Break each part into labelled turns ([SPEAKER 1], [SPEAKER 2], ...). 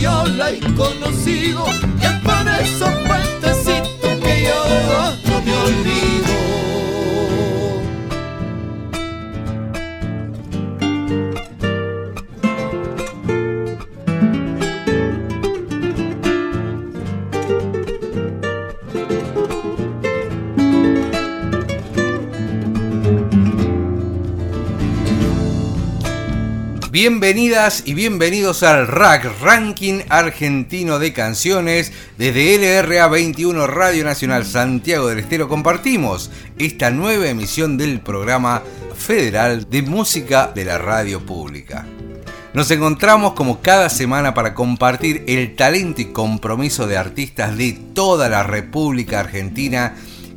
[SPEAKER 1] yo la he conocido, y es por esos puentecitos que yo no me olvido.
[SPEAKER 2] Bienvenidas y bienvenidos al RAC, Ranking Argentino de Canciones. Desde LRA 21 Radio Nacional Santiago del Estero compartimos esta nueva emisión del programa federal de música de la radio pública. Nos encontramos como cada semana para compartir el talento y compromiso de artistas de toda la República Argentina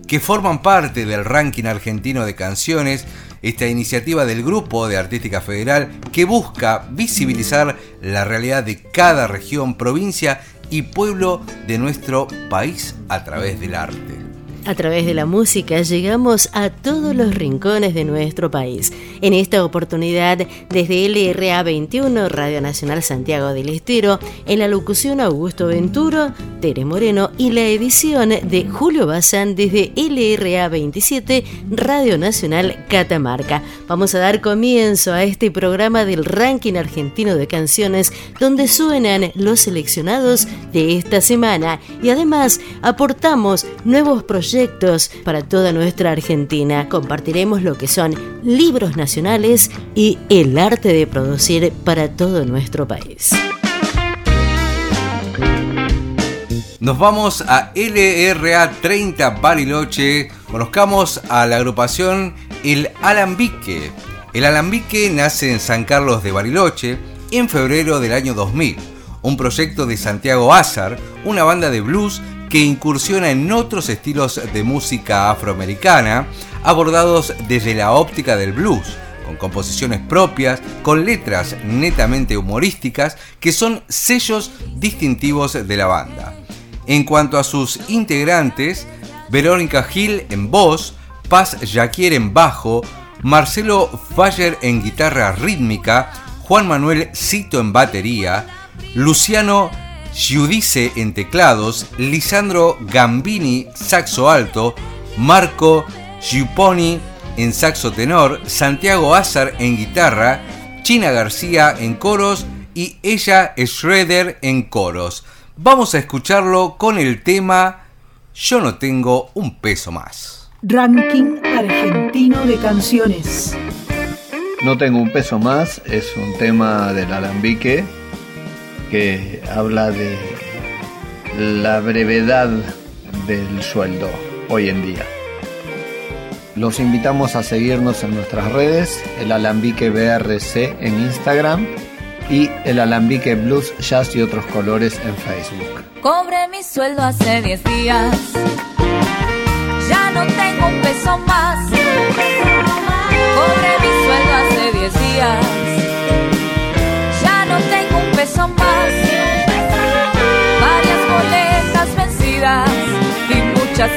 [SPEAKER 2] que forman parte del ranking argentino de canciones esta iniciativa del Grupo de Artística Federal que busca visibilizar la realidad de cada región, provincia y pueblo de nuestro país a través del arte.
[SPEAKER 3] A través de la música llegamos a todos los rincones de nuestro país. En esta oportunidad, desde LRA 21, Radio Nacional Santiago del Estero, en la locución Augusto Venturo, Tere Moreno y la edición de Julio Bazán desde LRA 27, Radio Nacional Catamarca. Vamos a dar comienzo a este programa del ranking argentino de canciones donde suenan los seleccionados de esta semana y además aportamos nuevos proyectos para toda nuestra Argentina. Compartiremos lo que son libros nacionales y el arte de producir para todo nuestro país.
[SPEAKER 2] Nos vamos a LRA 30 Bariloche. Conozcamos a la agrupación El Alambique. El Alambique nace en San Carlos de Bariloche en febrero del año 2000. Un proyecto de Santiago Azar, una banda de blues que incursiona en otros estilos de música afroamericana, abordados desde la óptica del blues, con composiciones propias, con letras netamente humorísticas, que son sellos distintivos de la banda. En cuanto a sus integrantes, Verónica Gil en voz, Paz Jaquier en bajo, Marcelo Faller en guitarra rítmica, Juan Manuel Cito en batería, Luciano Giudice en teclados, Lisandro Gambini saxo alto, Marco Giupponi en saxo tenor, Santiago Azar en guitarra, China García en coros y ella Schroeder en coros. Vamos a escucharlo con el tema Yo no tengo un peso más.
[SPEAKER 4] Ranking argentino de canciones.
[SPEAKER 5] No tengo un peso más es un tema del alambique que habla de la brevedad del sueldo hoy en día. Los invitamos a seguirnos en nuestras redes, el Alambique BRC en Instagram y el Alambique Blues, Jazz y otros colores en Facebook.
[SPEAKER 6] Cobré mi sueldo hace 10 días, ya no tengo un peso más.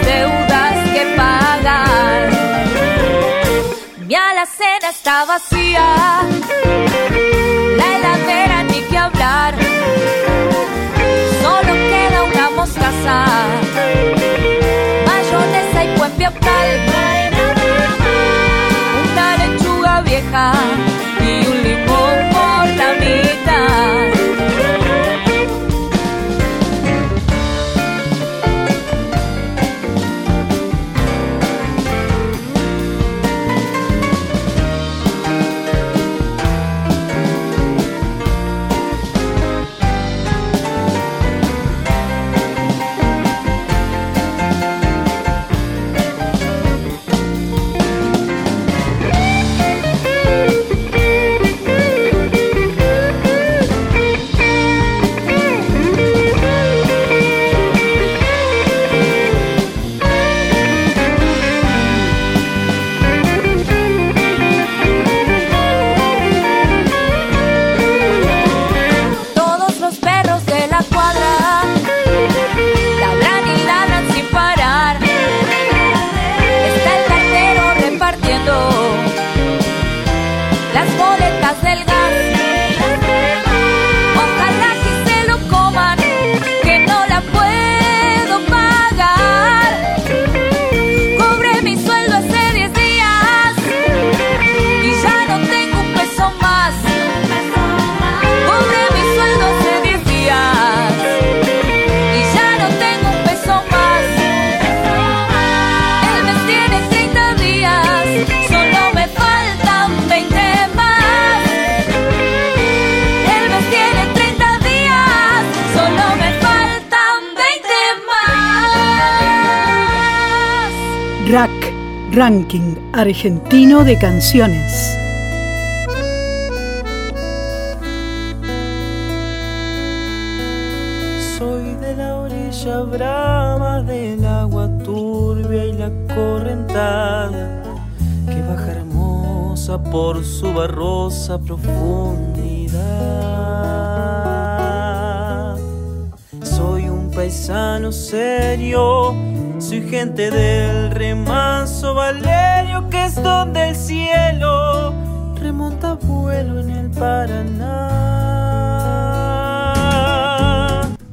[SPEAKER 6] Deudas que pagar. Mi alacena está vacía, la heladera ni que hablar. Solo queda una mostaza, mayonesa y buen piaptal. Una lechuga vieja y un limón por la
[SPEAKER 4] Argentino de Canciones.
[SPEAKER 7] Soy de la orilla brava del agua turbia y la correntada que baja hermosa por su barrosa profundidad. Soy un paisano serio soy gente del remanso Valerio, que es donde el cielo remonta vuelo en el Paraná.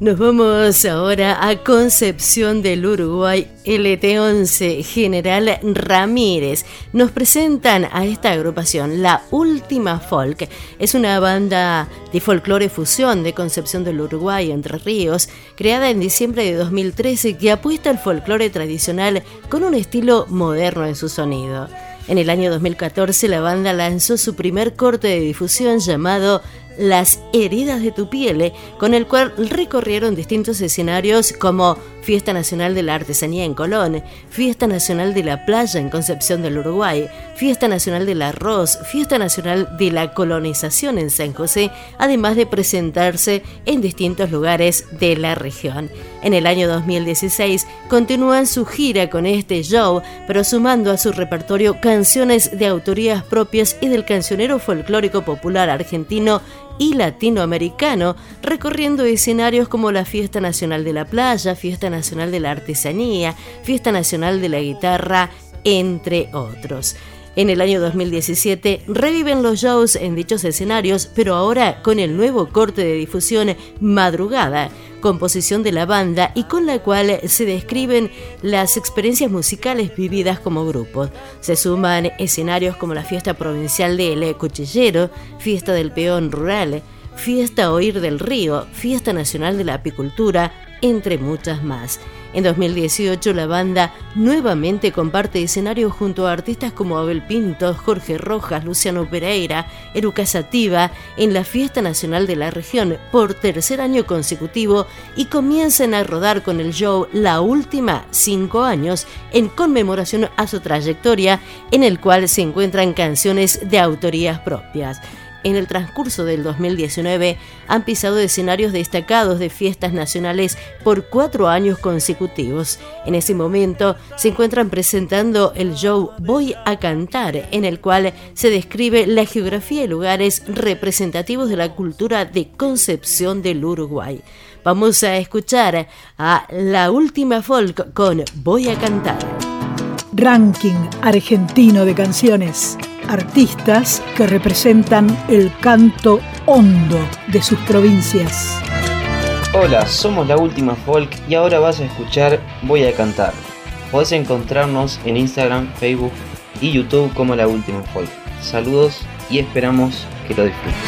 [SPEAKER 3] Nos vamos ahora a Concepción del Uruguay. LT11 General Ramírez nos presentan a esta agrupación, La Última Folk. Es una banda de folclore fusión de Concepción del Uruguay, Entre Ríos, creada en diciembre de 2013 que apuesta al folclore tradicional con un estilo moderno en su sonido. En el año 2014 la banda lanzó su primer corte de difusión llamado las heridas de tu piel, con el cual recorrieron distintos escenarios como Fiesta Nacional de la Artesanía en Colón, Fiesta Nacional de la Playa en Concepción del Uruguay, Fiesta Nacional del Arroz, Fiesta Nacional de la Colonización en San José, además de presentarse en distintos lugares de la región. En el año 2016 continúan su gira con este show, pero sumando a su repertorio canciones de autorías propias y del cancionero folclórico popular argentino y latinoamericano, recorriendo escenarios como la Fiesta Nacional de la Playa, Fiesta Nacional de la Artesanía, Fiesta Nacional de la Guitarra, entre otros. En el año 2017 reviven los shows en dichos escenarios, pero ahora con el nuevo corte de difusión Madrugada, composición de la banda y con la cual se describen las experiencias musicales vividas como grupo. Se suman escenarios como la fiesta provincial del Cuchillero, fiesta del peón rural, fiesta Oír del Río, fiesta nacional de la apicultura, entre muchas más. En 2018 la banda nuevamente comparte escenario junto a artistas como Abel Pinto, Jorge Rojas, Luciano Pereira, Eruca Sativa en la Fiesta Nacional de la región por tercer año consecutivo y comienzan a rodar con el show La Última Cinco Años en conmemoración a su trayectoria en el cual se encuentran canciones de autorías propias en el transcurso del 2019 han pisado escenarios destacados de fiestas nacionales por cuatro años consecutivos. En ese momento se encuentran presentando el show Voy a cantar, en el cual se describe la geografía y lugares representativos de la cultura de Concepción del Uruguay. Vamos a escuchar a la última folk con Voy a cantar.
[SPEAKER 4] Ranking argentino de canciones artistas que representan el canto hondo de sus provincias.
[SPEAKER 8] Hola, somos la última folk y ahora vas a escuchar Voy a cantar. Podés encontrarnos en Instagram, Facebook y YouTube como la última folk. Saludos y esperamos que lo disfruten.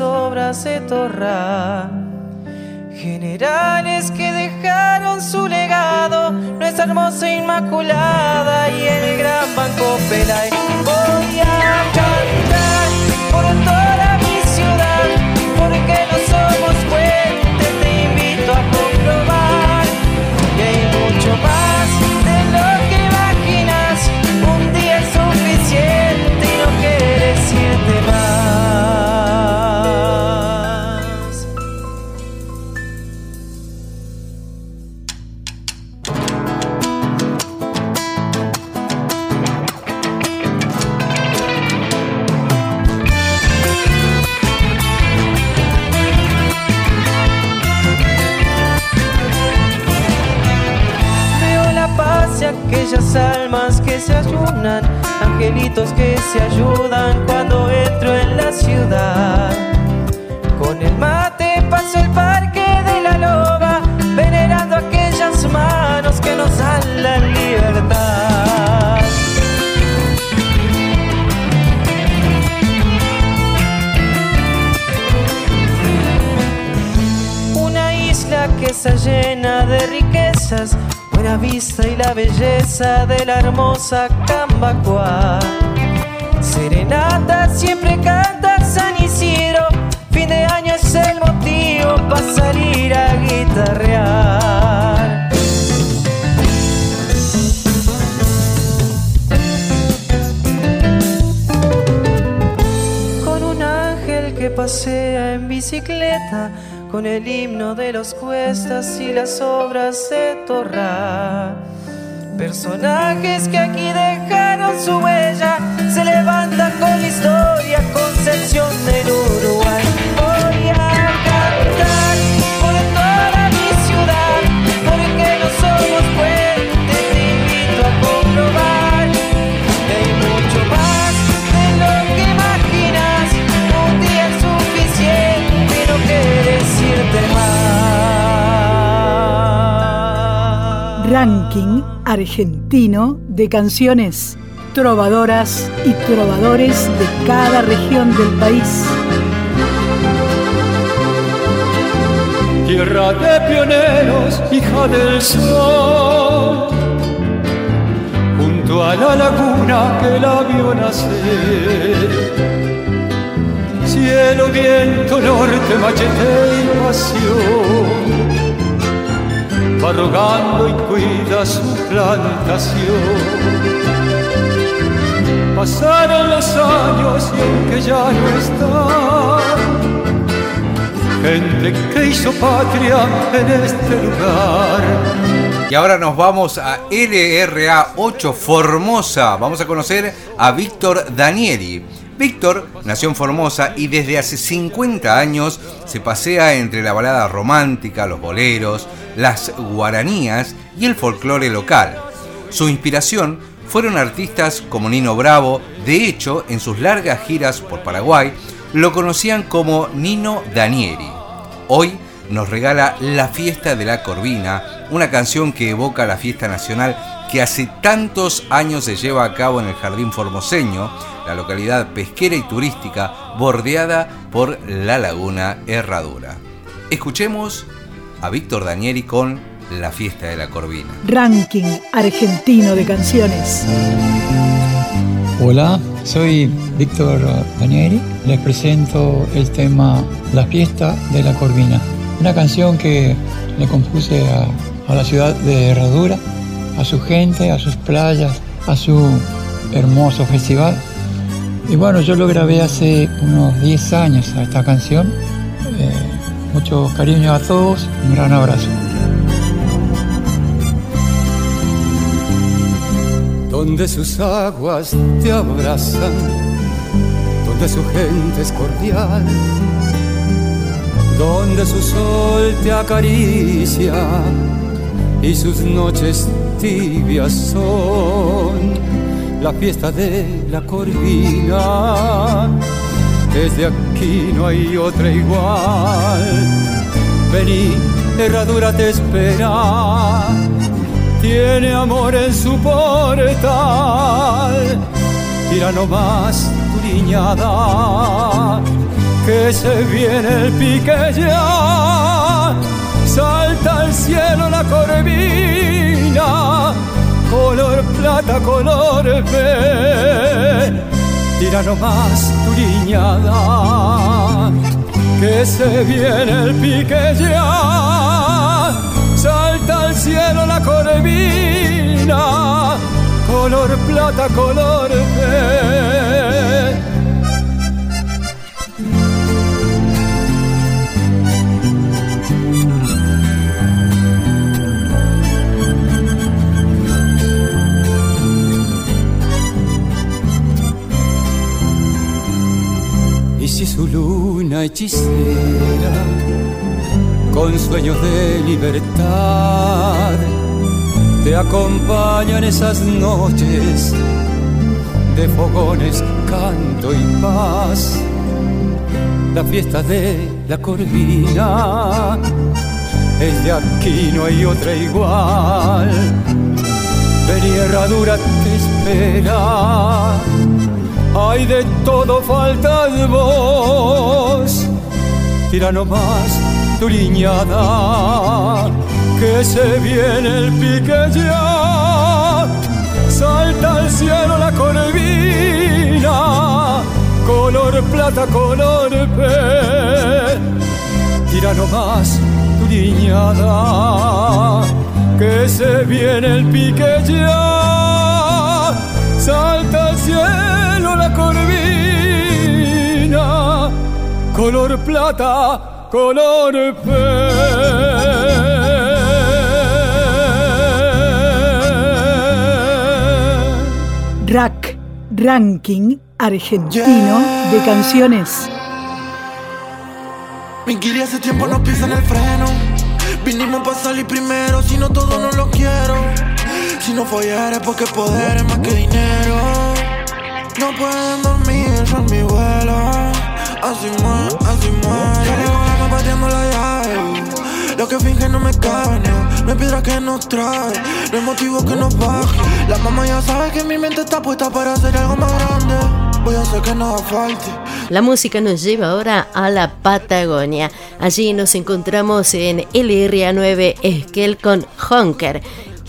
[SPEAKER 7] Obras de Torra. Aquellas almas que se ayunan, angelitos que se ayudan cuando entro en la ciudad. Con el mate paso el parque de la loba, venerando aquellas manos que nos dan la libertad. Una isla que está llena de riquezas, buena vista y la belleza de la hermosa Cambacoa. Serenata siempre canta San Isidro, fin de año es el motivo para salir a guitarrear. Con un ángel que pasea en bicicleta, con el himno de los cuestas y las obras de Torra. Personajes que aquí dejaron su huella, se levantan con historia, Concepción del Uruguay.
[SPEAKER 4] Ranking argentino de canciones trovadoras y trovadores de cada región del país.
[SPEAKER 9] Tierra de pioneros, hija del sol, junto a la laguna que la vio nacer. Cielo, viento, norte, machete y pasión, va rogando y cuida su plantación. Pasaron los años y aunque ya no está, gente que hizo patria en este lugar.
[SPEAKER 2] Y ahora nos vamos a LRA 8 Formosa. Vamos a conocer a Víctor Danieli. Víctor nació en Formosa y desde hace 50 años se pasea entre la balada romántica, los boleros, las guaranías y el folclore local. Su inspiración fueron artistas como Nino Bravo, de hecho, en sus largas giras por Paraguay, lo conocían como Nino Danieri. Hoy nos regala La Fiesta de la Corvina, una canción que evoca la fiesta nacional que hace tantos años se lleva a cabo en el Jardín Formoseño, la localidad pesquera y turística bordeada por la laguna Herradura. Escuchemos a Víctor Danieri con La Fiesta de la Corvina.
[SPEAKER 4] Ranking argentino de canciones.
[SPEAKER 10] Hola, soy Víctor Danieri. Les presento el tema La fiesta de la Corvina. Una canción que le compuse a, a la ciudad de Herradura, a su gente, a sus playas, a su hermoso festival. Y bueno, yo lo grabé hace unos 10 años a esta canción. Eh, mucho cariño a todos, un gran abrazo.
[SPEAKER 9] donde sus aguas te abrazan, donde su gente es cordial, donde su sol te acaricia y sus noches tibias son la fiesta de la corvina. Desde aquí no hay otra igual. Vení, herradura te espera tiene amor en su portal. Tira nomás tu liñada, que se viene el pique ya, salta al cielo la corvina, color plata, color fe, tira nomás tu liñada, que se viene el pique ya, salta al cielo la corvina, color plata, color Y su luna hechicera, con sueños de libertad, te acompañan esas noches de fogones, canto y paz. La fiesta de la corvina es de aquí, no hay otra igual. Ven herradura te espera, hay de todo faltas vos. Tira nomás tu liñada que se viene el pique ya, salta al cielo la corvina, color plata, color pe, tira nomás tu liñada, que se viene el pique ya, salta al cielo color plata, color pe.
[SPEAKER 4] Rack, ranking argentino de canciones.
[SPEAKER 11] Mi guiria hace tiempo no pisa en el freno. Vinimos para salir primero, si no todo no lo quiero. Si no follar es porque poder es más que dinero. No pueden dormir, son mi vuelo. Así muere, así muere. Ya le volamos pateando la llave. Lo que finge no me cabe, no. No hay piedra que nos trae, no hay motivo que nos baje. La mamá ya sabe que mi mente está puesta para hacer algo más grande. Voy a hacer que nada falte.
[SPEAKER 3] La música nos lleva ahora a la Patagonia. Allí nos encontramos en LRA9 Esquel con Honker.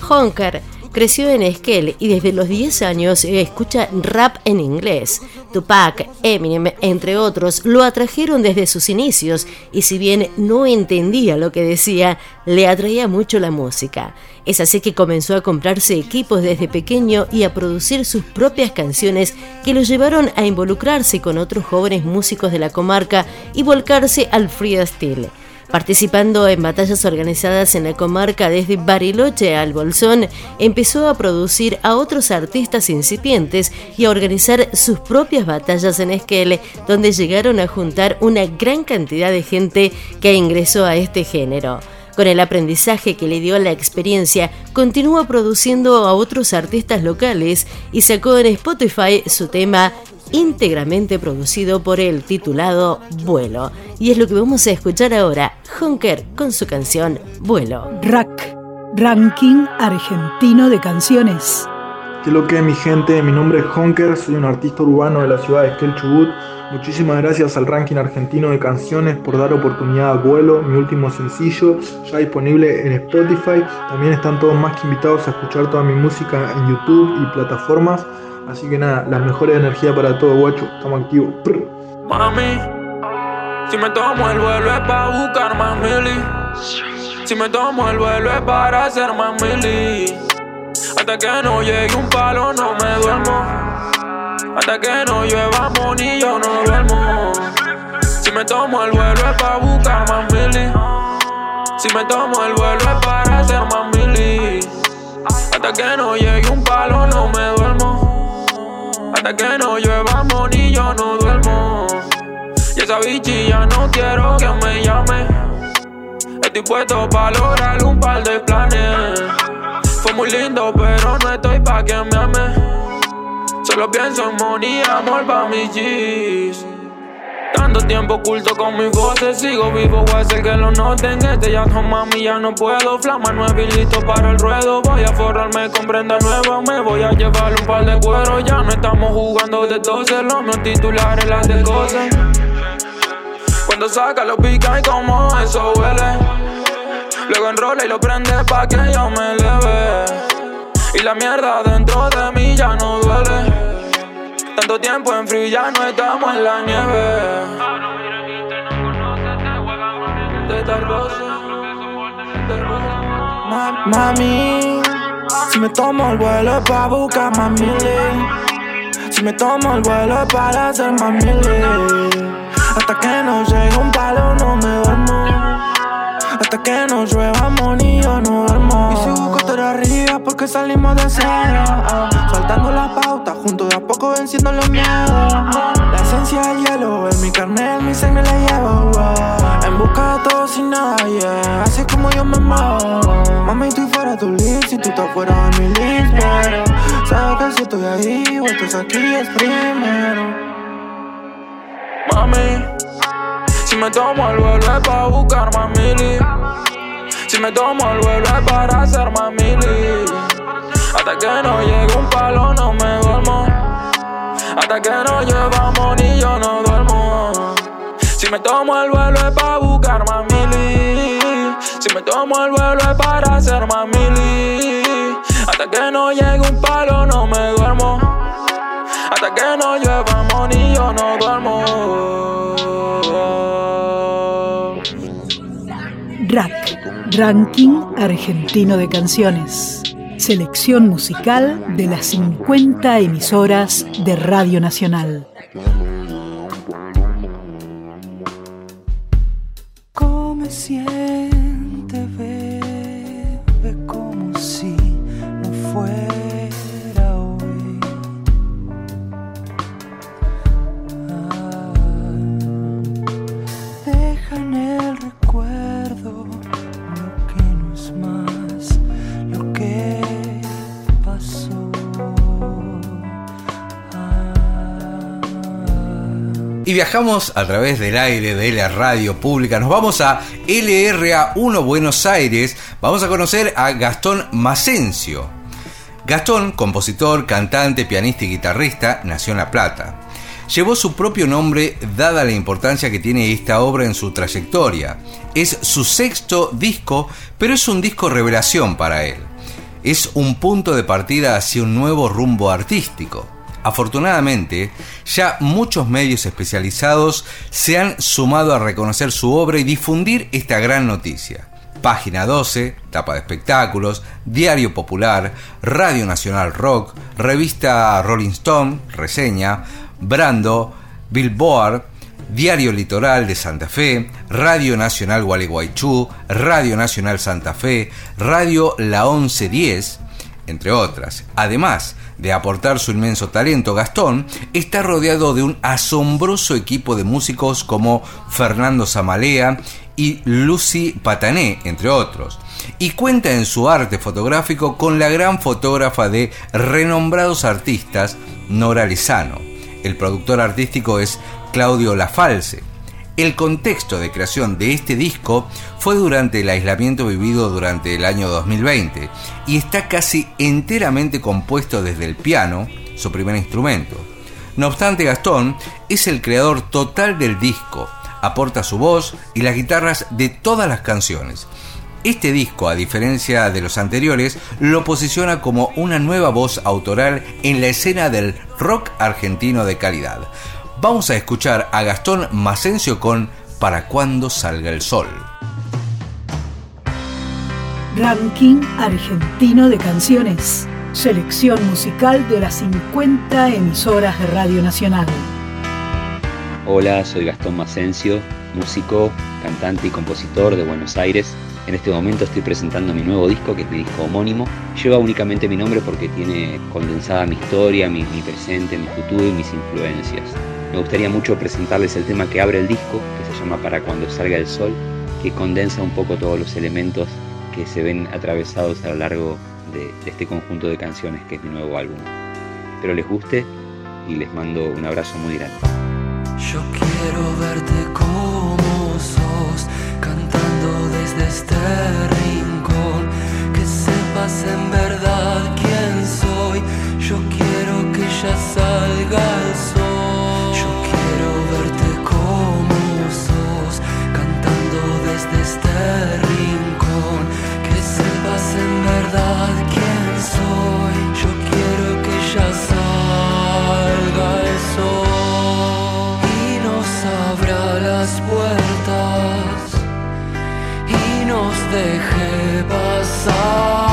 [SPEAKER 3] Honker creció en Esquel y desde los 10 años escucha rap en inglés. Tupac, Eminem, entre otros, lo atrajeron desde sus inicios y si bien no entendía lo que decía, le atraía mucho la música. Es así que comenzó a comprarse equipos desde pequeño y a producir sus propias canciones que lo llevaron a involucrarse con otros jóvenes músicos de la comarca y volcarse al freestyle. Participando en batallas organizadas en la comarca desde Bariloche al Bolsón, empezó a producir a otros artistas incipientes y a organizar sus propias batallas en Esquel, donde llegaron a juntar una gran cantidad de gente que ingresó a este género. Con el aprendizaje que le dio la experiencia, continúa produciendo a otros artistas locales y sacó en Spotify su tema íntegramente producido por el titulado Vuelo. Y es lo que vamos a escuchar ahora, Honker con su canción Vuelo.
[SPEAKER 4] Rack, ranking argentino de canciones.
[SPEAKER 12] ¿Qué lo que es mi gente? Mi nombre es Honker, soy un artista urbano de la ciudad de Esquel Chubut. Muchísimas gracias al ranking argentino de canciones por dar oportunidad a Vuelo, mi último sencillo, ya disponible en Spotify. También están todos más que invitados a escuchar toda mi música en YouTube y plataformas. Así que nada, las mejores energías para todo, guacho. Estamos activos. Prr.
[SPEAKER 13] Mami, si me tomo el vuelo es para buscar más mili. Si me tomo el vuelo es para hacer más mili. Hasta que no llegue un palo no me duermo. Hasta que no llueva money yo no duermo. Si me tomo el vuelo es para buscar más mili. Si me tomo el vuelo es para hacer más mili. Hasta que no llegue un palo no me duermo. Hasta que no llueva money yo no duermo. Y esa bichi ya no quiero que me llame. Estoy puesto para lograr un par de planes. Fue muy lindo, pero no estoy pa' que me ame. Solo pienso en money, amor pa' mis G's. Tanto tiempo oculto con mis voces, sigo vivo, voy a hacer que lo noten. Este ya no mami, ya no puedo. Flama nueva y listo para el ruedo. Voy a forrarme con prenda nueva, me voy a llevar un par de cuero. Ya no estamos jugando de 12, los míos titulares, las de cosas. Cuando saca lo pica y como eso huele. Luego enrola y lo prende pa' que yo me leve. Y la mierda dentro de mí ya no duele. Tanto tiempo en frío ya no estamos en la nieve.
[SPEAKER 11] Mami, si me tomo el vuelo pa' buscar más Si me tomo el vuelo es para hacer más Hasta que no llegue un palo no me duermo. Hasta que no llueva ni yo no duermo. Y si busco estar arriba porque salimos de cero. Saltando la pauta, junto de a poco venciendo los miedos. La esencia del hielo, en mi carne, en mi sangre la llevo. En busca de todo sin nada, yeah. Así es como yo me muevo. Mami, estoy fuera de tu list y tú estás fuera de mi list. Pero sabes que si estoy ahí estás aquí es primero.
[SPEAKER 13] Mami. Si me tomo el vuelo es para buscar más. Si me tomo el vuelo es para hacer más. Hasta que no llegue un palo no me duermo. Hasta que no llevamos ni yo no duermo. Si me tomo el vuelo es para buscar más mili. Si me tomo el vuelo es para hacer más. Hasta que no llegue un palo no me duermo. Hasta que no llevamos ni yo no duermo.
[SPEAKER 4] RAC, Ranking Argentino de Canciones. Selección musical de las 50 emisoras de Radio Nacional.
[SPEAKER 7] ¿Cómo me
[SPEAKER 2] Y viajamos a través del aire de la radio pública. Nos vamos a LRA 1 Buenos Aires. Vamos a conocer a Gastón Macencio. Gastón, compositor, cantante, pianista y guitarrista, nació en La Plata. Llevó su propio nombre dada la importancia que tiene esta obra en su trayectoria. Es su sexto disco, pero es un disco revelación para él. Es un punto de partida hacia un nuevo rumbo artístico. Afortunadamente, ya muchos medios especializados se han sumado a reconocer su obra y difundir esta gran noticia. Página 12, Tapa de Espectáculos, Diario Popular, Radio Nacional Rock, Revista Rolling Stone, Reseña, Brando, Billboard, Diario Litoral de Santa Fe, Radio Nacional Gualeguaychú, Radio Nacional Santa Fe, Radio La 1110, entre otras. Además, de aportar su inmenso talento, Gastón está rodeado de un asombroso equipo de músicos como Fernando Zamalea y Lucy Patané, entre otros, y cuenta en su arte fotográfico con la gran fotógrafa de renombrados artistas, Nora Lizano. El productor artístico es Claudio Lafalce. El contexto de creación de este disco fue durante el aislamiento vivido durante el año 2020 y está casi enteramente compuesto desde el piano, su primer instrumento. No obstante, Gastón es el creador total del disco, aporta su voz y las guitarras de todas las canciones. Este disco, a diferencia de los anteriores, lo posiciona como una nueva voz autoral en la escena del rock argentino de calidad. Vamos a escuchar a Gastón Macencio con Para cuando salga el sol.
[SPEAKER 4] Ranking Argentino de Canciones. Selección musical de las 50 emisoras de Radio Nacional.
[SPEAKER 14] Hola, soy Gastón Macencio, músico, cantante y compositor de Buenos Aires. En este momento estoy presentando mi nuevo disco, que es mi disco homónimo. Lleva únicamente mi nombre porque tiene condensada mi historia, mi, mi presente, mi futuro y mis influencias. Me gustaría mucho presentarles el tema que abre el disco, que se llama Para cuando salga el sol, que condensa un poco todos los elementos que se ven atravesados a lo largo de, este conjunto de canciones que es mi nuevo álbum. Espero les guste y les mando un abrazo muy grande.
[SPEAKER 7] Yo quiero
[SPEAKER 15] verte como sos, cantando desde este rincón, que sepas en verdad quién soy. Yo quiero que ya salga el sol. Quién soy. Yo quiero que ya salga el sol y nos abra las puertas y nos deje pasar.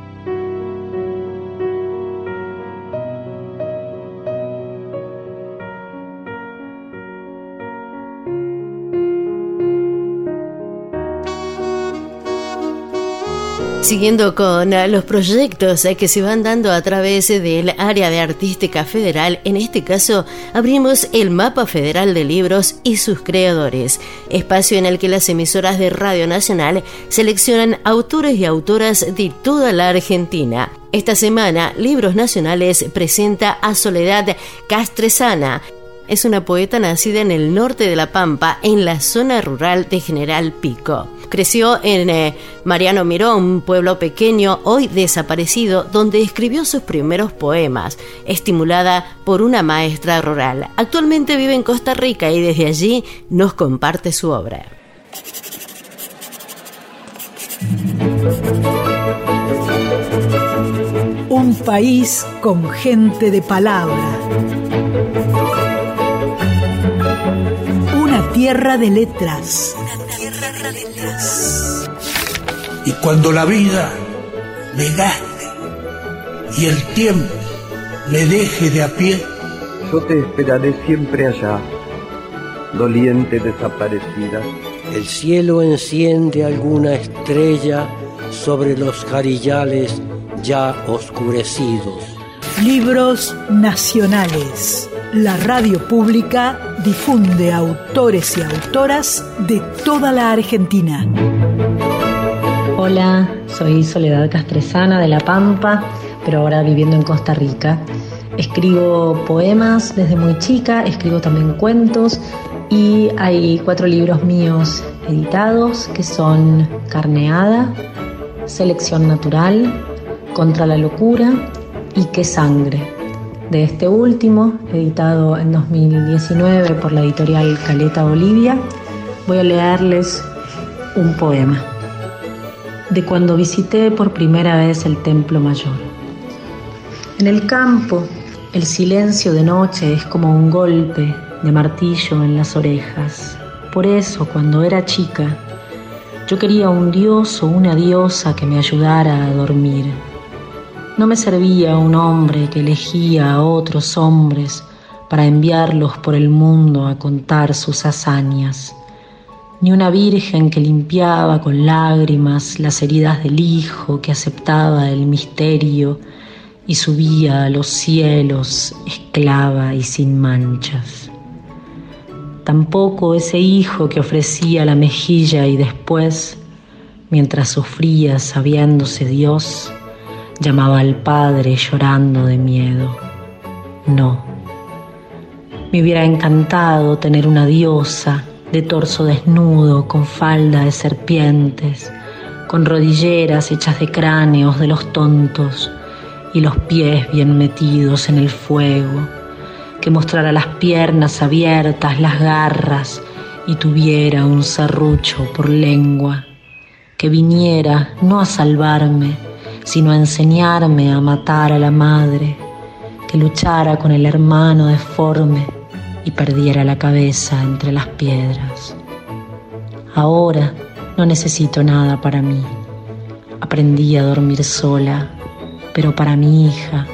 [SPEAKER 3] Siguiendo con eh, los proyectos eh, que se van dando a través del área de artística federal, en este caso abrimos el Mapa Federal de Libros y sus creadores, espacio en el que las emisoras de Radio Nacional seleccionan autores y autoras de toda la Argentina. Esta semana, Libros Nacionales presenta a Soledad Castresana, es una poeta nacida en el norte de La Pampa, en la zona rural de General Pico. Creció en eh, Mariano Mirón, pueblo pequeño, hoy desaparecido, donde escribió sus primeros poemas, estimulada por una maestra rural. Actualmente vive en Costa Rica y desde allí nos comparte su obra.
[SPEAKER 4] Un país con gente de palabra. Una tierra de letras.
[SPEAKER 16] Y cuando la vida me gaste y el tiempo me deje de a pie,
[SPEAKER 17] Yo te esperaré siempre allá, doliente desaparecida.
[SPEAKER 18] El cielo enciende alguna estrella sobre los jarillales ya oscurecidos.
[SPEAKER 4] Libros nacionales. La radio pública difunde autores y autoras de toda la Argentina.
[SPEAKER 19] Hola, soy Soledad Castresana de La Pampa, pero ahora viviendo en Costa Rica. Escribo poemas desde muy chica, escribo también cuentos y hay cuatro libros míos editados que son Carneada, Selección Natural, Contra la Locura y Qué Sangre. De este último, editado en 2019 por la editorial Caleta Bolivia, voy a leerles un poema de cuando visité por primera vez el Templo Mayor. En el campo, el silencio de noche es como un golpe de martillo en las orejas. Por eso, cuando era chica, yo quería un dios o una diosa que me ayudara a dormir. No me servía un hombre que elegía a otros hombres para enviarlos por el mundo a contar sus hazañas, ni una virgen que limpiaba con lágrimas las heridas del hijo que aceptaba el misterio y subía a los cielos esclava y sin manchas. Tampoco ese hijo que ofrecía la mejilla y después, mientras sufría sabiéndose Dios, llamaba al Padre llorando de miedo. No. Me hubiera encantado tener una diosa de torso desnudo, con falda de serpientes, con rodilleras hechas de cráneos de los tontos y los pies bien metidos en el fuego, que mostrara las piernas abiertas, las garras y tuviera un serrucho por lengua, que viniera no a salvarme, sino a enseñarme a matar a la madre, que luchara con el hermano deforme y perdiera la cabeza entre las piedras. Ahora no necesito nada para mí. Aprendí a dormir sola, pero para mi hija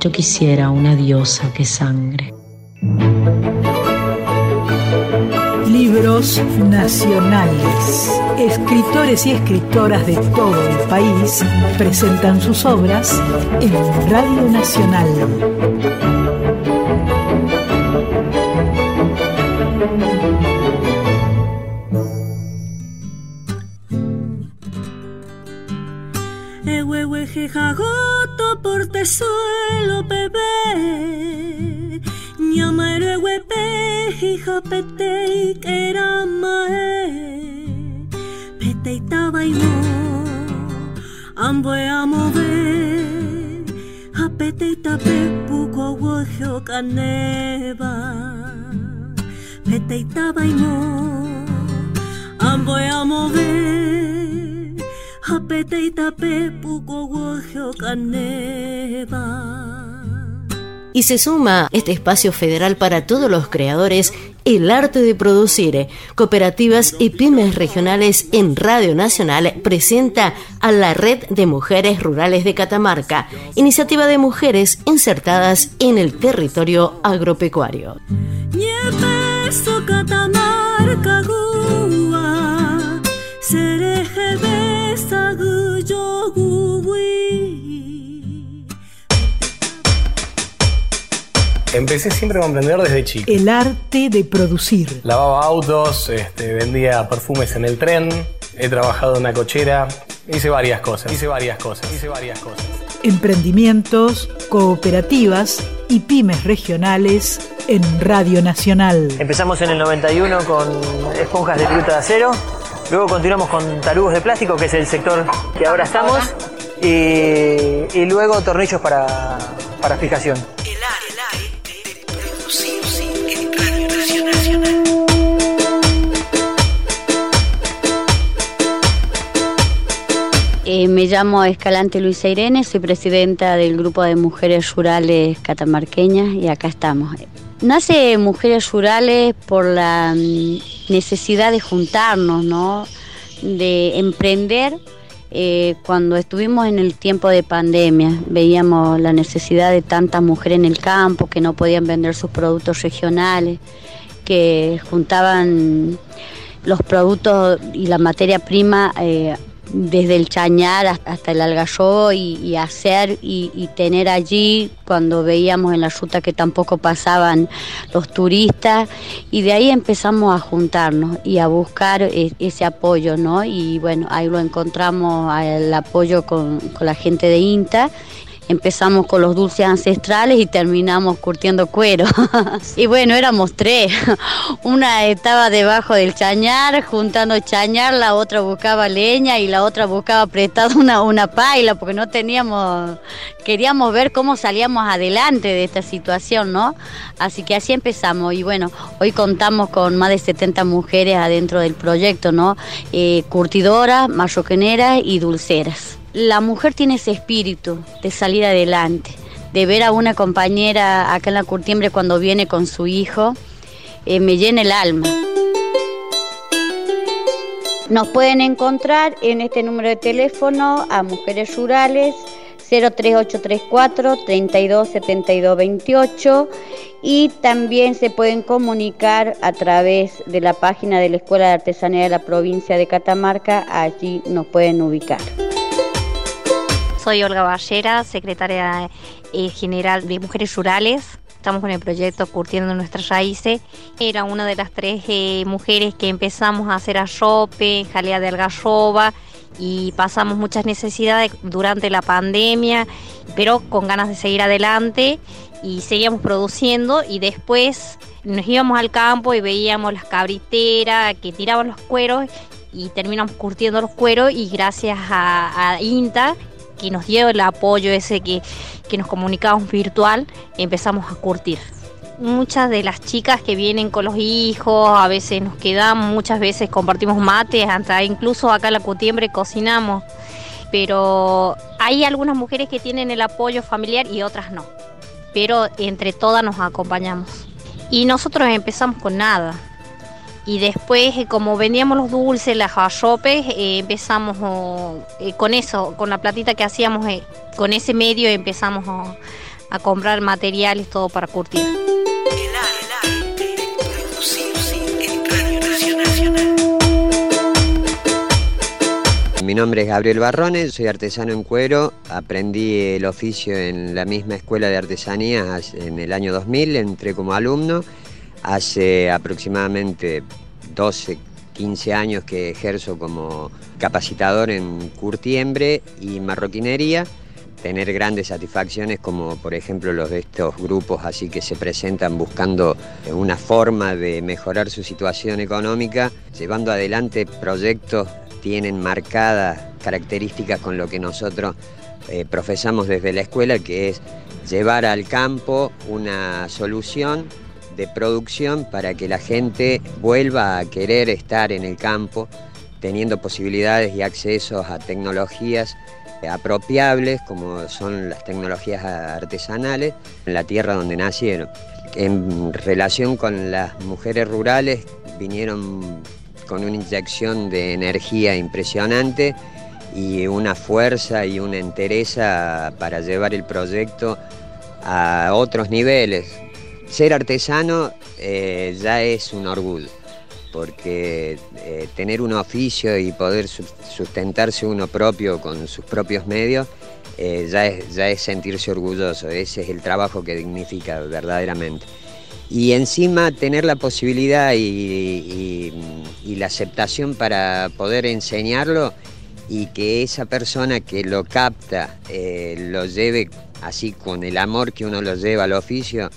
[SPEAKER 19] yo quisiera una diosa que sangre.
[SPEAKER 4] Libros nacionales. Escritores y escritoras de todo el país presentan sus obras en Radio Nacional.
[SPEAKER 20] jagoto por tesuelo bebé ñamare huepe hija eh. pete era mae pete tabaimo amboe amove hapete tape puko wojo kaneba pete tabaimo amboe amove hapete tape puko wojo kaneba
[SPEAKER 3] Y se suma este espacio federal para todos los creadores el arte de producir. Cooperativas y pymes regionales en Radio Nacional presenta a la Red de Mujeres Rurales de Catamarca, iniciativa de mujeres insertadas en el territorio agropecuario.
[SPEAKER 21] Empecé siempre a emprender desde chico.
[SPEAKER 4] El arte de producir.
[SPEAKER 21] Lavaba autos, este, vendía perfumes en el tren, he trabajado en una cochera, hice varias cosas, hice varias cosas, hice varias cosas.
[SPEAKER 4] Emprendimientos, cooperativas y pymes regionales en Radio Nacional.
[SPEAKER 22] Empezamos en el 91 con esponjas de fruta de acero, luego continuamos con tarugos de plástico, que es el sector que ahora estamos, y, y luego tornillos para, para fijación.
[SPEAKER 23] Eh, me llamo Escalante Luisa Irene, soy presidenta del grupo de mujeres rurales catamarqueñas y acá estamos. Nace Mujeres Rurales por la mm, necesidad de juntarnos, ¿no? de emprender. Eh, cuando estuvimos en el tiempo de pandemia, veíamos la necesidad de tantas mujeres en el campo que no podían vender sus productos regionales, que juntaban los productos y la materia prima eh, desde el chañar hasta el algarrobo y, hacer y, y tener allí cuando veíamos en la ruta que tampoco pasaban los turistas y de ahí empezamos a juntarnos y a buscar e- ese apoyo, ¿no? Y bueno, ahí lo encontramos el apoyo con, con la gente de INTA Empezamos con los dulces ancestrales y terminamos curtiendo cuero. y bueno, éramos tres. Una estaba debajo del chañar, juntando chañar, la otra buscaba leña y la otra buscaba prestado una, una paila, porque no teníamos, queríamos ver cómo salíamos adelante de esta situación, ¿no? Así que así empezamos. Y bueno, hoy contamos con más de 70 mujeres adentro del proyecto, ¿no? Eh, curtidoras, marroquineras y dulceras la mujer tiene ese espíritu de salir adelante, de ver a una compañera acá en la curtiembre cuando viene con su hijo, eh, me llena el alma. Nos pueden encontrar en este número de teléfono a Mujeres Rurales 03834 327228 y también se pueden comunicar a través de la página de la Escuela de Artesanía de la provincia de Catamarca, allí nos pueden ubicar.
[SPEAKER 24] Soy Olga Ballera, secretaria eh, general de Mujeres Rurales. Estamos con el proyecto Curtiendo Nuestras Raíces. Era una de las tres eh, mujeres que empezamos a hacer arrope, jalea de algarroba y pasamos muchas necesidades durante la pandemia, pero con ganas de seguir adelante y seguíamos produciendo y después nos íbamos al campo y veíamos las cabriteras que tiraban los cueros y terminamos curtiendo los cueros y gracias a, INTA que nos dio el apoyo ese que, que nos comunicábamos virtual, empezamos a curtir muchas de las chicas que vienen con los hijos, a veces nos quedamos, muchas veces compartimos mates, hasta incluso acá en la Cutiembre cocinamos. Pero hay algunas mujeres que tienen el apoyo familiar y otras no. Pero entre todas nos acompañamos. Y nosotros empezamos con nada. Y después, eh, como vendíamos los dulces, las jarropes, eh, empezamos eh, con eso, con la platita que hacíamos, con ese medio empezamos a comprar materiales, todo para curtir.
[SPEAKER 25] Mi nombre es Gabriel Barrones, soy artesano en cuero. Aprendí el oficio en la misma escuela de artesanía en el año 2000, entré como alumno. Hace aproximadamente 12, 15 años que ejerzo como capacitador en curtiembre y marroquinería. Tener grandes satisfacciones como por ejemplo los de estos grupos así que se presentan buscando una forma de mejorar su situación económica, llevando adelante proyectos tienen marcadas características con lo que nosotros eh, profesamos desde la escuela, que es llevar al campo una solución de producción para que la gente vuelva a querer estar en el campo, teniendo posibilidades y accesos a tecnologías apropiables, como son las tecnologías artesanales, en la tierra donde nacieron. En relación con las mujeres rurales, vinieron con una inyección de energía impresionante y una fuerza y una entereza para llevar el proyecto a otros niveles. Ser artesano eh, ya es un orgullo, porque eh, tener un oficio y poder sustentarse uno propio con sus propios medios eh, ya, es, ya es sentirse orgulloso, ese es el trabajo que dignifica verdaderamente. Y encima tener la posibilidad y, la aceptación para poder enseñarlo y que esa persona que lo capta lo lleve así con el amor que uno lo lleva al oficio,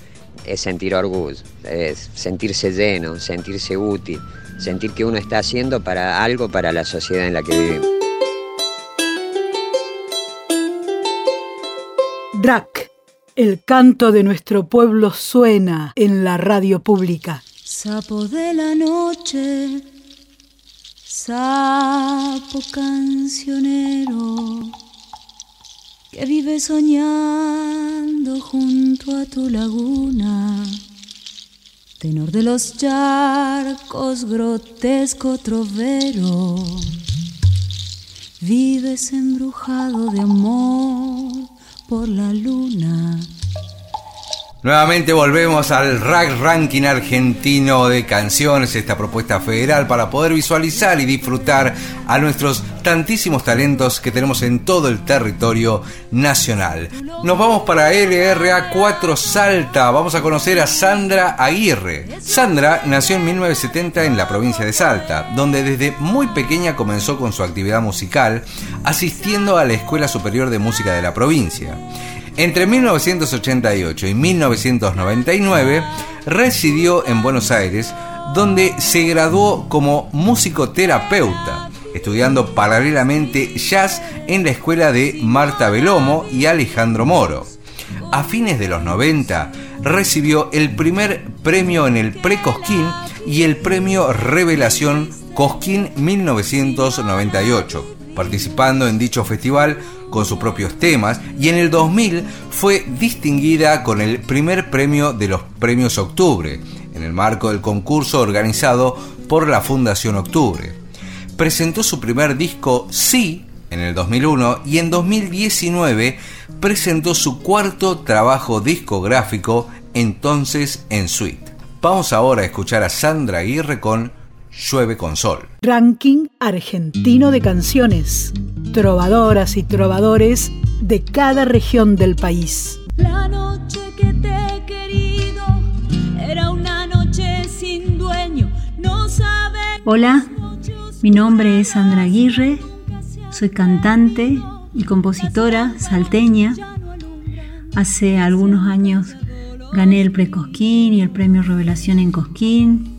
[SPEAKER 25] es sentir orgullo, es sentirse lleno, sentirse útil, sentir que uno está haciendo para algo para la sociedad en la que vivimos.
[SPEAKER 4] DRAC el canto de nuestro pueblo suena en la radio pública.
[SPEAKER 20] Sapo de la noche, sapo cancionero, que vive soñando junto a tu laguna. Tenor de los charcos, grotesco trovero, vives embrujado de amor por la luna.
[SPEAKER 2] Nuevamente volvemos al Rack Ranking argentino de canciones, esta propuesta federal para poder visualizar y disfrutar a nuestros tantísimos talentos que tenemos en todo el territorio nacional. Nos vamos para LRA 4 Salta, vamos a conocer a Sandra Aguirre. Sandra nació en 1970 en la provincia de Salta, donde desde muy pequeña comenzó con su actividad musical, asistiendo a la Escuela Superior de Música de la provincia. Entre 1988 y 1999 residió en Buenos Aires, donde se graduó como musicoterapeuta, estudiando paralelamente jazz en la escuela de Marta Belomo y Alejandro Moro. A fines de los 90 recibió el primer premio en el Pre-Cosquín y el premio Revelación Cosquín 1998, participando en dicho festival con sus propios temas y en el 2000 fue distinguida con el primer premio de los Premios Octubre, en el marco del concurso organizado por la Fundación Octubre. Presentó su primer disco Sí en el 2001 y en 2019 presentó su cuarto trabajo discográfico entonces en Suite. Vamos ahora a escuchar a Sandra Aguirre con Llueve con Sol.
[SPEAKER 4] Ranking argentino de canciones. Trovadoras y trovadores de cada región del país.
[SPEAKER 20] La noche que te he querido era una noche sin dueño. No sabes.
[SPEAKER 26] Hola, mi nombre es Sandra Aguirre. Soy cantante y compositora salteña. Hace algunos años gané el Precosquín y el premio Revelación en Cosquín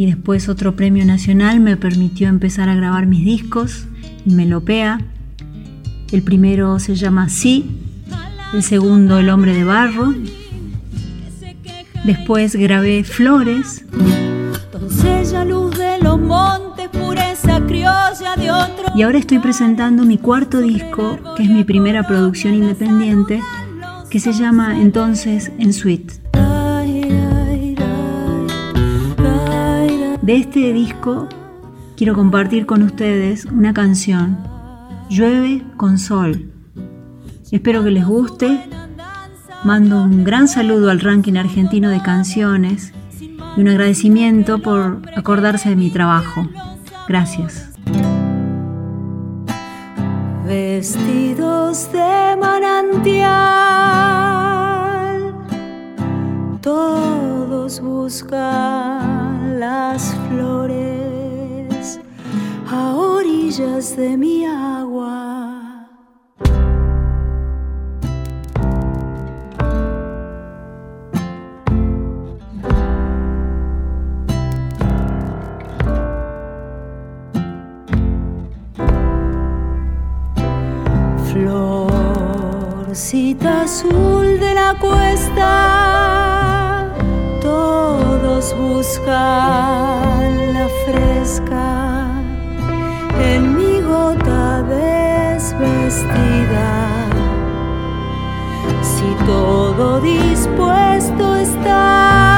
[SPEAKER 26] y después otro premio nacional me permitió empezar a grabar mis discos en Melopea. El primero se llama Sí, el segundo El hombre de barro. Después grabé Flores.
[SPEAKER 20] luz de los montes, pureza criolla de otro.
[SPEAKER 26] Y ahora estoy presentando mi cuarto disco, que es mi primera producción independiente, que se llama entonces En Suite. De este disco quiero compartir con ustedes una canción, Llueve con Sol. Espero que les guste. Mando un gran saludo al ranking argentino de canciones y un agradecimiento por acordarse de mi trabajo. Gracias.
[SPEAKER 20] Vestidos de manantial, buscan las flores a orillas de mi agua. Florcita azul de la cuesta buscan la fresca en mi gota desvestida. Si todo dispuesto está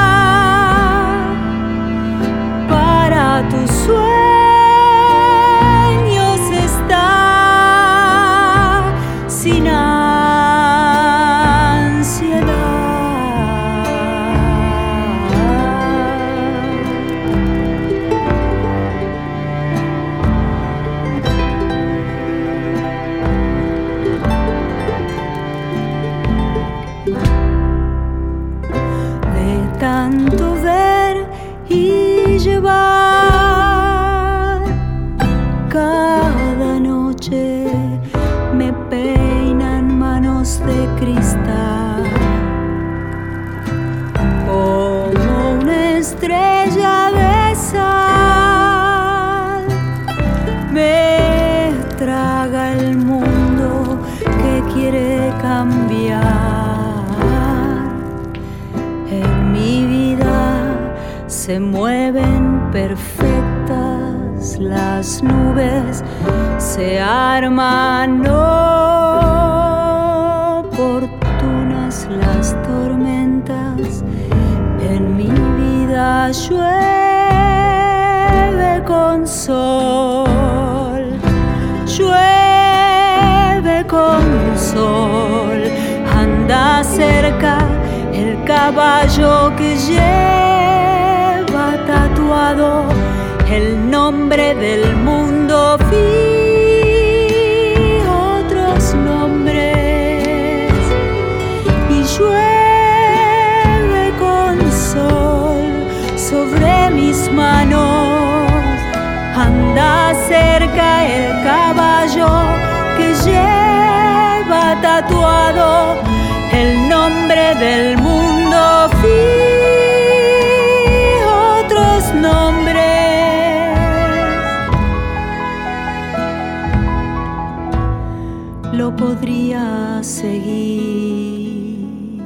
[SPEAKER 20] seguir.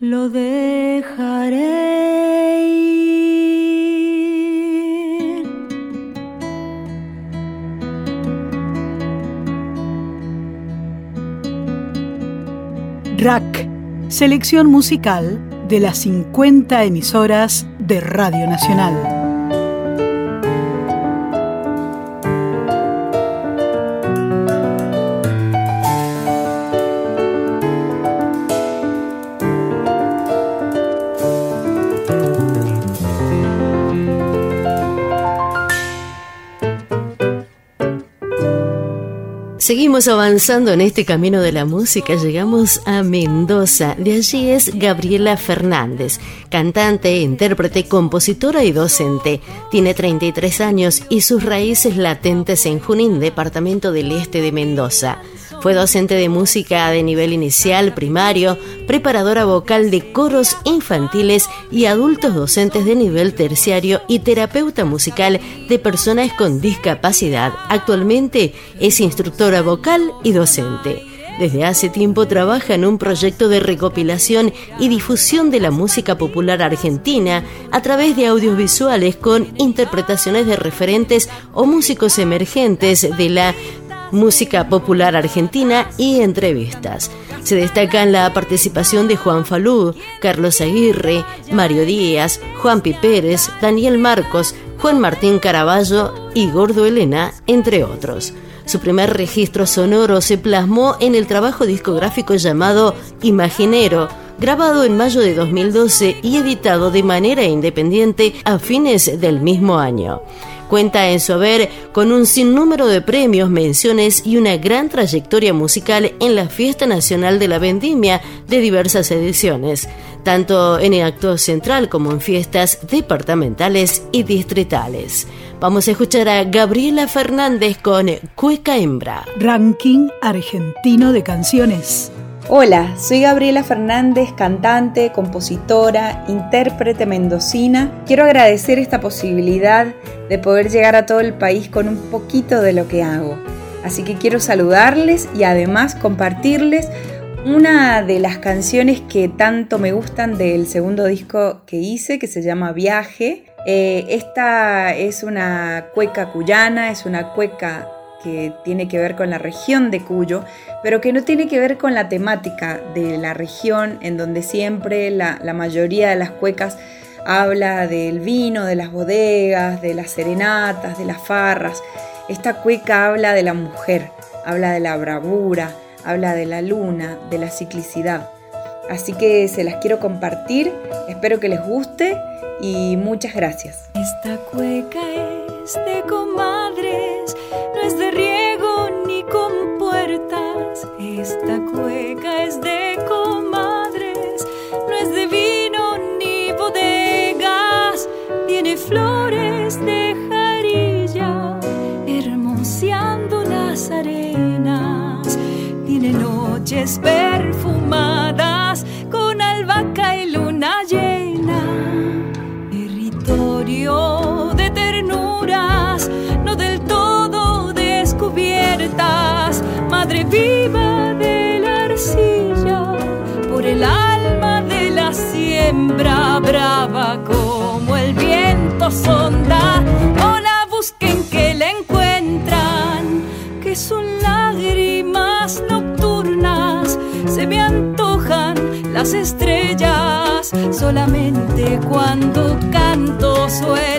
[SPEAKER 20] Lo dejaré.
[SPEAKER 4] Rack, selección musical de las 50 emisoras de Radio Nacional.
[SPEAKER 3] Seguimos avanzando en este camino de la música, llegamos a Mendoza. De allí es Gabriela Fernández, cantante, intérprete, compositora y docente. Tiene 33 años y sus raíces latentes en Junín, departamento del este de Mendoza. Fue docente de música de nivel inicial, primario, preparadora vocal de coros infantiles y adultos docentes de nivel terciario y terapeuta musical de personas con discapacidad. Actualmente es instructora vocal y docente. Desde hace tiempo trabaja en un proyecto de recopilación y difusión de la música popular argentina a través de audiovisuales con interpretaciones de referentes o músicos emergentes de la música popular argentina y entrevistas. Se destacan la participación de Juan Falú, Carlos Aguirre, Mario Díaz, Juan Pérez, Daniel Marcos, Juan Martín Caraballo y Gordo Elena, entre otros. Su primer registro sonoro se plasmó en el trabajo discográfico llamado Imaginero, grabado en mayo de 2012 y editado de manera independiente a fines del mismo año. Cuenta en su haber con un sinnúmero de premios, menciones y una gran trayectoria musical en la Fiesta Nacional de la Vendimia de diversas ediciones, tanto en el acto central como en fiestas departamentales y distritales. Vamos a escuchar a Gabriela Fernández con Cueca Hembra.
[SPEAKER 4] Ranking argentino de canciones.
[SPEAKER 27] Hola, soy Gabriela Fernández, cantante, compositora, intérprete mendocina. Quiero agradecer esta posibilidad de poder llegar a todo el país con un poquito de lo que hago. Así que quiero saludarles y además compartirles una de las canciones que tanto me gustan del segundo disco que hice, que se llama Viaje. Eh, esta es una cueca cuyana, es una cueca que tiene que ver con la región de Cuyo, pero que no tiene que ver con la temática de la región en donde siempre la, mayoría de las cuecas habla del vino, de las bodegas, de las serenatas, de las farras. Esta cueca habla de la mujer, habla de la bravura, habla de la luna, de la ciclicidad. Así que se las quiero compartir, espero que les guste y muchas gracias.
[SPEAKER 20] Perfumadas con albahaca y luna llena. Territorio de ternuras, no del todo descubiertas. Madre viva de la arcilla, por el alma de la siembra, brava como el viento sonda. Las estrellas. Solamente cuando canto suelo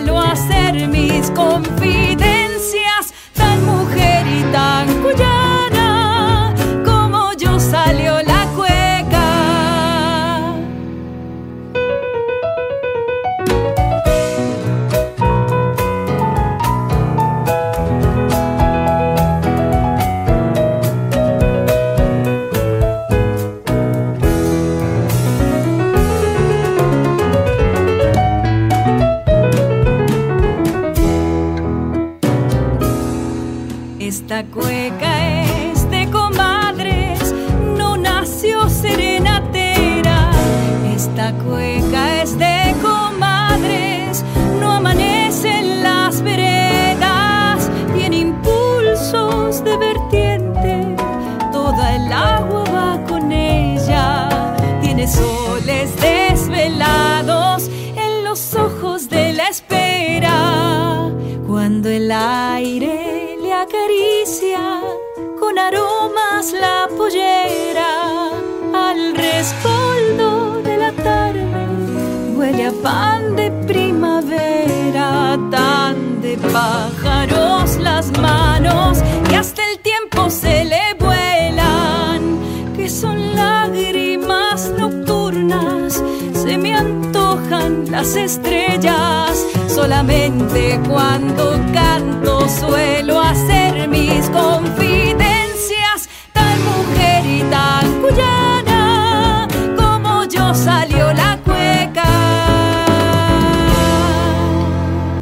[SPEAKER 20] van de primavera, tan de pájaros las manos y hasta el tiempo se le vuelan, que son lágrimas nocturnas, se me antojan las estrellas, solamente cuando canto suelo hacer mis confidencias,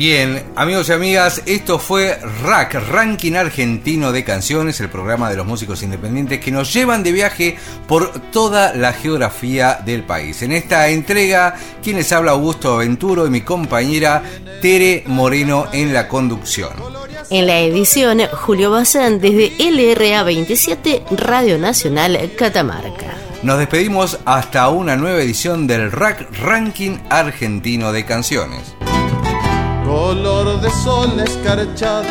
[SPEAKER 2] Bien, amigos y amigas, esto fue RAC, Ranking Argentino de Canciones, el programa de los músicos independientes que nos llevan de viaje por toda la geografía del país. En esta entrega, quien les habla Augusto Aventuro y mi compañera Tere Moreno en la conducción.
[SPEAKER 3] En la edición, Julio Bazán desde LRA 27, Radio Nacional Catamarca.
[SPEAKER 2] Nos despedimos hasta una nueva edición del RAC Ranking Argentino de Canciones.
[SPEAKER 28] Color de sol escarchado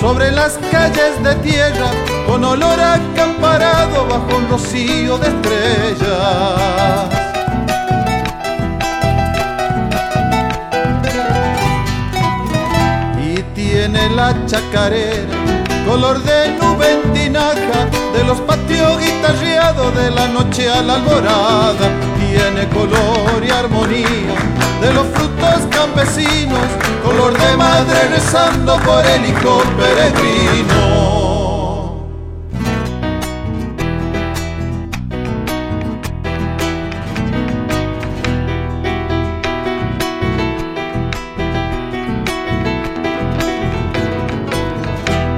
[SPEAKER 28] sobre las calles de tierra, con olor acamparado bajo un rocío de estrellas. Y tiene la chacarera color de nube en tinaja de los patios guitarreados de la noche a la alborada. Tiene color y armonía de los frutos campesinos, color de madre rezando por el hijo peregrino.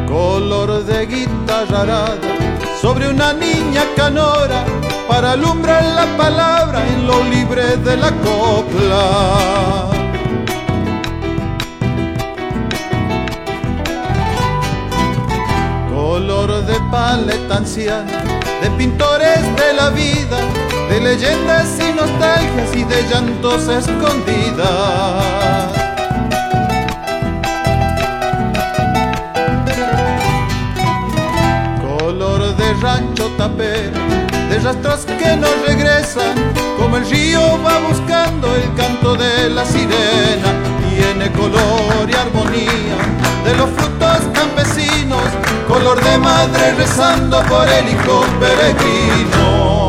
[SPEAKER 28] Color de guitarra sobre una niña canora para alumbrar la palabra en lo libre de la copla. Color de paleta anciana, de pintores de la vida, de leyendas y nostalgias y de llantos escondidas. Rastros que no regresan, como el río va buscando el canto de la sirena, tiene color y armonía de los frutos campesinos, color de madre rezando por el hijo peregrino.